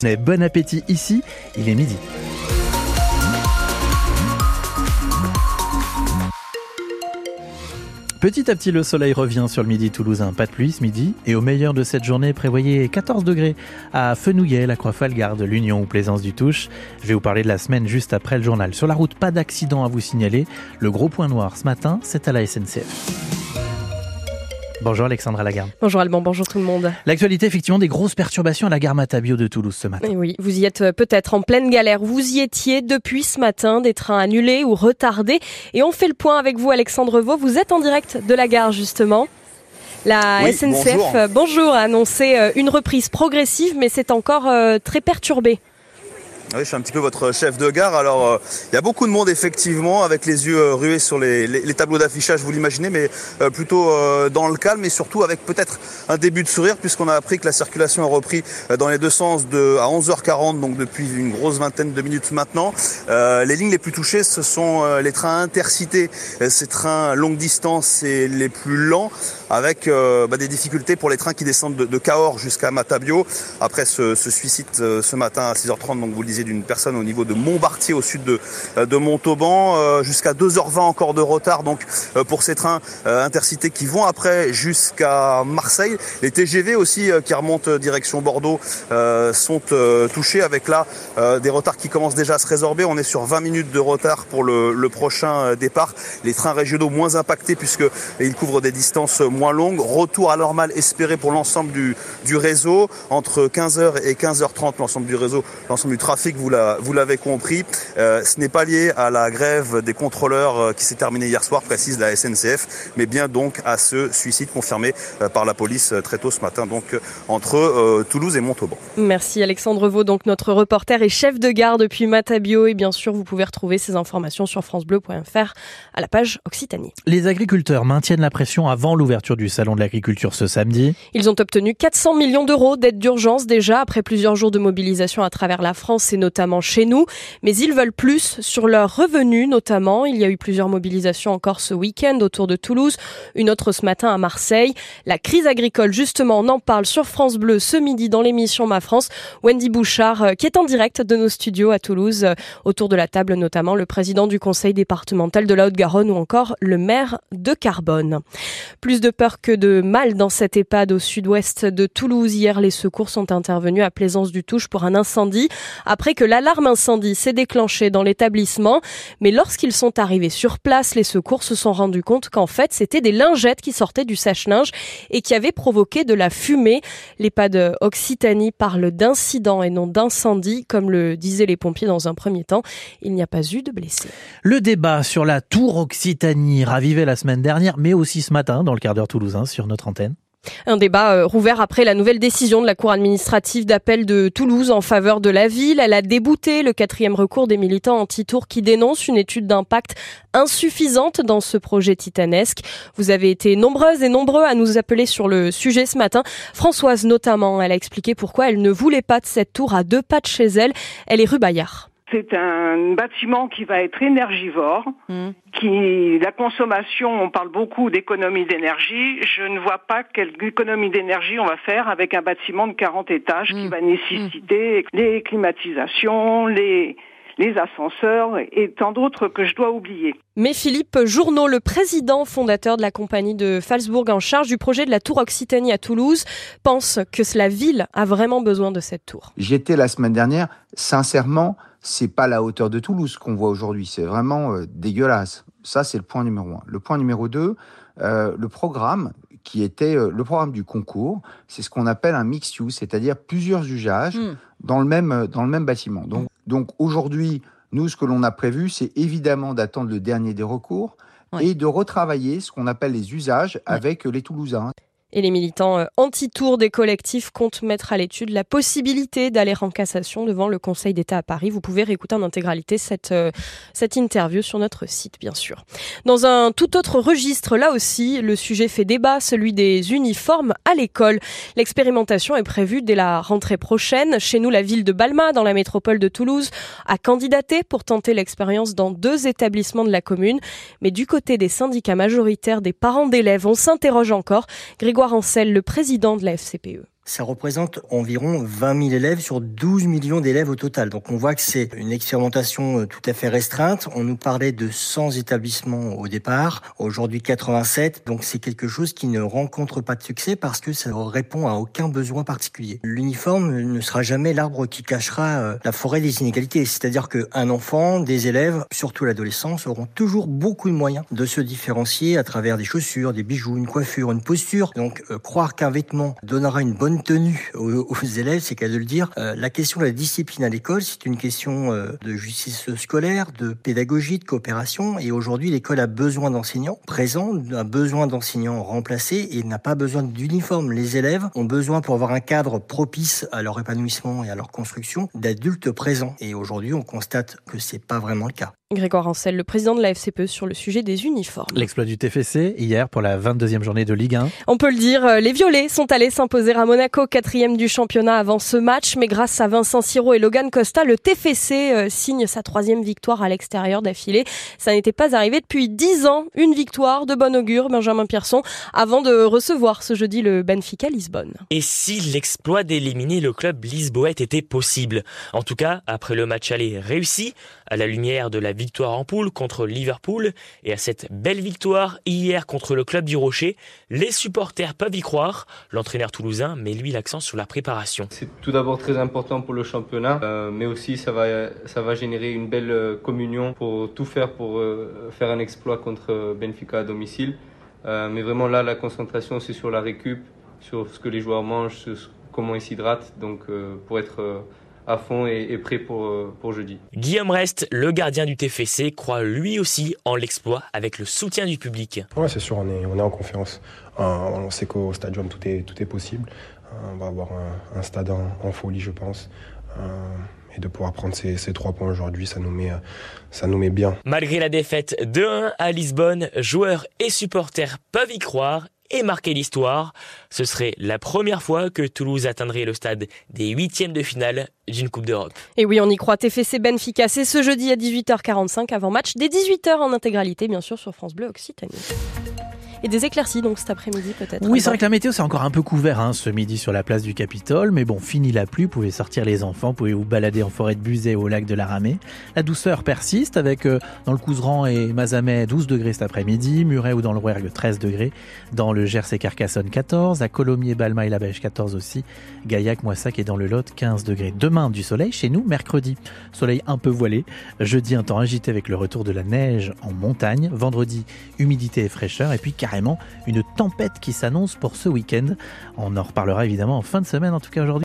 Bon appétit ici, il est midi. Petit à petit, le soleil revient sur le midi toulousain. Pas de pluie ce midi. Et au meilleur de cette journée, prévoyez 14 degrés à Fenouillet, la Croix-Falgarde, l'Union ou Plaisance du Touche. Je vais vous parler de la semaine juste après le journal. Sur la route, pas d'accident à vous signaler. Le gros point noir ce matin, c'est à la SNCF. Bonjour Alexandra Lagarde. Bonjour Alban, bonjour tout le monde. L'actualité, effectivement, des grosses perturbations à la gare Matabio de Toulouse ce matin. oui, vous y êtes euh, peut-être en pleine galère. Vous y étiez depuis ce matin, des trains annulés ou retardés. Et on fait le point avec vous, Alexandre Vaux. Vous êtes en direct de la gare, justement. La SNCF, bonjour. a annoncé euh, une reprise progressive, mais c'est encore euh, très perturbé. Oui, je suis un petit peu votre chef de gare. Alors, euh, il y a beaucoup de monde effectivement, avec les yeux euh, rués sur les, tableaux d'affichage, vous l'imaginez, mais euh, plutôt dans le calme et surtout avec peut-être un début de sourire, puisqu'on a appris que la circulation a repris dans les deux sens de, à 11h40, donc depuis une grosse vingtaine de minutes maintenant. les lignes les plus touchées, ce sont les trains intercités, ces trains longue distance et les plus lents, avec bah, des difficultés pour les trains qui descendent de, de Cahors jusqu'à Matabio. Après ce, ce suicide ce matin à 6h30, donc vous le disiez, d'une personne au niveau de Montbartier au sud de, euh, de Montauban, euh, jusqu'à 2h20 encore de retard donc euh, pour ces trains intercités qui vont après jusqu'à Marseille. Les TGV aussi qui remontent direction Bordeaux sont touchés avec là des retards qui commencent déjà à se résorber. On est sur 20 minutes de retard pour le, le prochain départ. Les trains régionaux moins impactés puisque ils couvrent des distances moins longues. Retour à normal espéré pour l'ensemble du, du réseau entre 15h et 15h30 l'ensemble du réseau, l'ensemble du trafic vous l'avez compris. Euh, ce n'est pas lié à la grève des contrôleurs euh, qui s'est terminée hier soir, précise la SNCF, mais bien donc à ce suicide confirmé euh, par la police très tôt ce matin, donc entre Toulouse et Montauban. Merci Alexandre Vaux, donc notre reporter et chef de gare depuis Matabio. Et bien sûr, vous pouvez retrouver ces informations sur francebleu.fr à la page Occitanie. Les agriculteurs maintiennent la pression avant l'ouverture du salon de l'agriculture ce samedi. Ils ont obtenu 400 millions d'euros d'aide d'urgence déjà après plusieurs jours de mobilisation à travers la France et notamment chez nous, mais ils veulent plus sur leurs revenus notamment. Il y a eu plusieurs mobilisations encore ce week-end autour de Toulouse, une autre ce matin à Marseille. La crise agricole, justement, on en parle sur France Bleu ce midi dans l'émission Ma France. Wendy Bouchard, euh, qui est en direct de nos studios à Toulouse, euh, autour de la table notamment le président du conseil départemental de la Haute-Garonne ou encore le maire de Carbone. Plus de peur que de mal dans cette EHPAD au sud-ouest de Toulouse. Hier, les secours sont intervenus à Plaisance du Touche pour un incendie après que l'alarme incendie s'est déclenchée dans l'établissement. Mais lorsqu'ils sont arrivés sur place, les secours se sont rendus compte qu'en fait, c'était des lingettes qui sortaient du sèche-linge et qui avaient provoqué de la fumée. L'EHPAD Occitanie parle d'incident et non d'incendie, comme le disaient les pompiers dans un premier temps. Il n'y a pas eu de blessés. Le débat sur la tour Occitanie ravivé la semaine dernière, mais aussi ce matin dans le quart d'heure toulousain sur notre antenne. Un débat euh, rouvert après la nouvelle décision de la Cour administrative d'appel de Toulouse en faveur de la ville. Elle a débouté le quatrième recours des militants anti-tour qui dénoncent une étude d'impact insuffisante dans ce projet titanesque. Vous avez été nombreuses et nombreux à nous appeler sur le sujet ce matin. Françoise notamment, elle a expliqué pourquoi elle ne voulait pas de cette tour à deux pas de chez elle. Elle est rue Bayard. C'est un bâtiment qui va être énergivore, mmh. qui la consommation, on parle beaucoup d'économie d'énergie. Je ne vois pas quelle économie d'énergie on va faire avec un bâtiment de 40 étages qui mmh. va nécessiter mmh. les climatisations, les les ascenseurs et tant d'autres que je dois oublier. Mais Philippe Journeau, le président fondateur de la compagnie de Falsbourg en charge du projet de la tour Occitanie à Toulouse, pense que la ville a vraiment besoin de cette tour. J'étais la semaine dernière, sincèrement, c'est pas la hauteur de Toulouse qu'on voit aujourd'hui. C'est vraiment euh, dégueulasse. Ça, c'est le point numéro un. Le point numéro deux, euh, le programme qui était euh, le programme du concours, c'est ce qu'on appelle un mixed use, c'est-à-dire plusieurs usages hmm. dans le même dans le même bâtiment. Donc. Donc aujourd'hui, nous, ce que l'on a prévu, c'est évidemment d'attendre le dernier des recours et de retravailler ce qu'on appelle les usages avec les Toulousains. Et les militants euh, anti-tour des collectifs comptent mettre à l'étude la possibilité d'aller en cassation devant le Conseil d'État à Paris. Vous pouvez réécouter en intégralité cette, euh, cette interview sur notre site, bien sûr. Dans un tout autre registre, là aussi, le sujet fait débat, celui des uniformes à l'école. L'expérimentation est prévue dès la rentrée prochaine. Chez nous, la ville de Balma, dans la métropole de Toulouse, a candidaté pour tenter l'expérience dans deux établissements de la commune. Mais du côté des syndicats majoritaires des parents d'élèves, on s'interroge encore. Ancel, le président de la FCPE. Ça représente environ 20 000 élèves sur 12 millions d'élèves au total. Donc on voit que c'est une expérimentation euh, tout à fait restreinte. On nous parlait de 100 établissements au départ, aujourd'hui 87. Donc c'est quelque chose qui ne rencontre pas de succès parce que ça ne répond à aucun besoin particulier. L'uniforme ne sera jamais l'arbre qui cachera euh, la forêt des inégalités. C'est-à-dire qu'un enfant, des élèves, surtout l'adolescence, auront toujours beaucoup de moyens de se différencier à travers des chaussures, des bijoux, une coiffure, une posture. Donc euh, croire qu'un vêtement donnera une bonne tenue aux, élèves, c'est qu'à de le dire. Euh, la question de la discipline à l'école, c'est une question euh, de justice scolaire, de pédagogie, de coopération. Et aujourd'hui, l'école a besoin d'enseignants présents, a besoin d'enseignants remplacés et n'a pas besoin d'uniforme. Les élèves ont besoin, pour avoir un cadre propice à leur épanouissement et à leur construction, d'adultes présents. Et aujourd'hui, on constate que c'est pas vraiment le cas. Grégoire Ancel, le président de la FCPE sur le sujet des uniformes. L'exploit du TFC hier pour la 22e journée de Ligue 1. On peut le dire, euh, les Violets sont allés s'imposer à Monaco, quatrième du championnat avant ce match, mais grâce à Vincent Siro et Logan Costa, le TFC euh, signe sa troisième victoire à l'extérieur d'affilée. Ça n'était pas arrivé depuis dix ans. Une victoire de bon augure, Benjamin Pierson, avant de recevoir ce jeudi le Benfica Lisbonne. Et si l'exploit d'éliminer le club lisboète était possible? En tout cas, après le match aller réussi, à la lumière de la victoire en poule contre Liverpool et à cette belle victoire hier contre le club du Rocher, les supporters peuvent y croire. L'entraîneur toulousain met lui l'accent sur la préparation. C'est tout d'abord très important pour le championnat, euh, mais aussi ça va, ça va générer une belle euh, communion pour tout faire pour euh, faire un exploit contre Benfica à domicile. mais vraiment là, la concentration, c'est sur la récup, sur ce que les joueurs mangent, sur comment ils s'hydratent, donc pour être à fond et, prêt pour, euh, pour jeudi. Guillaume Rest, le gardien du TFC, croit lui aussi en l'exploit avec le soutien du public. Ouais, c'est sûr, on est, on est en confiance. Euh, on sait qu'au stadium, tout est, tout est possible. Euh, on va avoir un, stade en, folie, je pense et de pouvoir prendre ces, ces trois points aujourd'hui, ça nous met, ça nous met bien. Malgré la défaite 2-1 à Lisbonne, joueurs et supporters peuvent y croire et marquer l'histoire. Ce serait la première fois que Toulouse atteindrait le stade des huitièmes de finale d'une Coupe d'Europe. Et oui, on y croit. TFC Benfica, c'est ce jeudi à 18h45 avant match, des 18h en intégralité, bien sûr, sur France Bleu Occitanie et des éclaircies donc cet après-midi peut-être. Oui, c'est vrai que la météo c'est encore un peu couvert hein, ce midi sur la place du Capitole, mais bon, fini la pluie, vous pouvez sortir les enfants, vous pouvez vous balader en forêt de Buzet ou au lac de la Ramée. La douceur persiste avec euh, dans le Couseran et Mazamet 12 degrés cet après-midi, Muret ou dans le Rouergue 13 degrés, dans le Gers et Carcassonne 14, à Colomiers, Balma et la Bêche 14 aussi, Gaillac, Moissac et dans le Lot 15 degrés. Demain du soleil chez nous, mercredi, soleil un peu voilé, jeudi un temps agité avec le retour de la neige en montagne, vendredi humidité et fraîcheur et puis carrément une tempête qui s'annonce pour ce week-end. On en reparlera évidemment en fin de semaine, en tout cas aujourd'hui.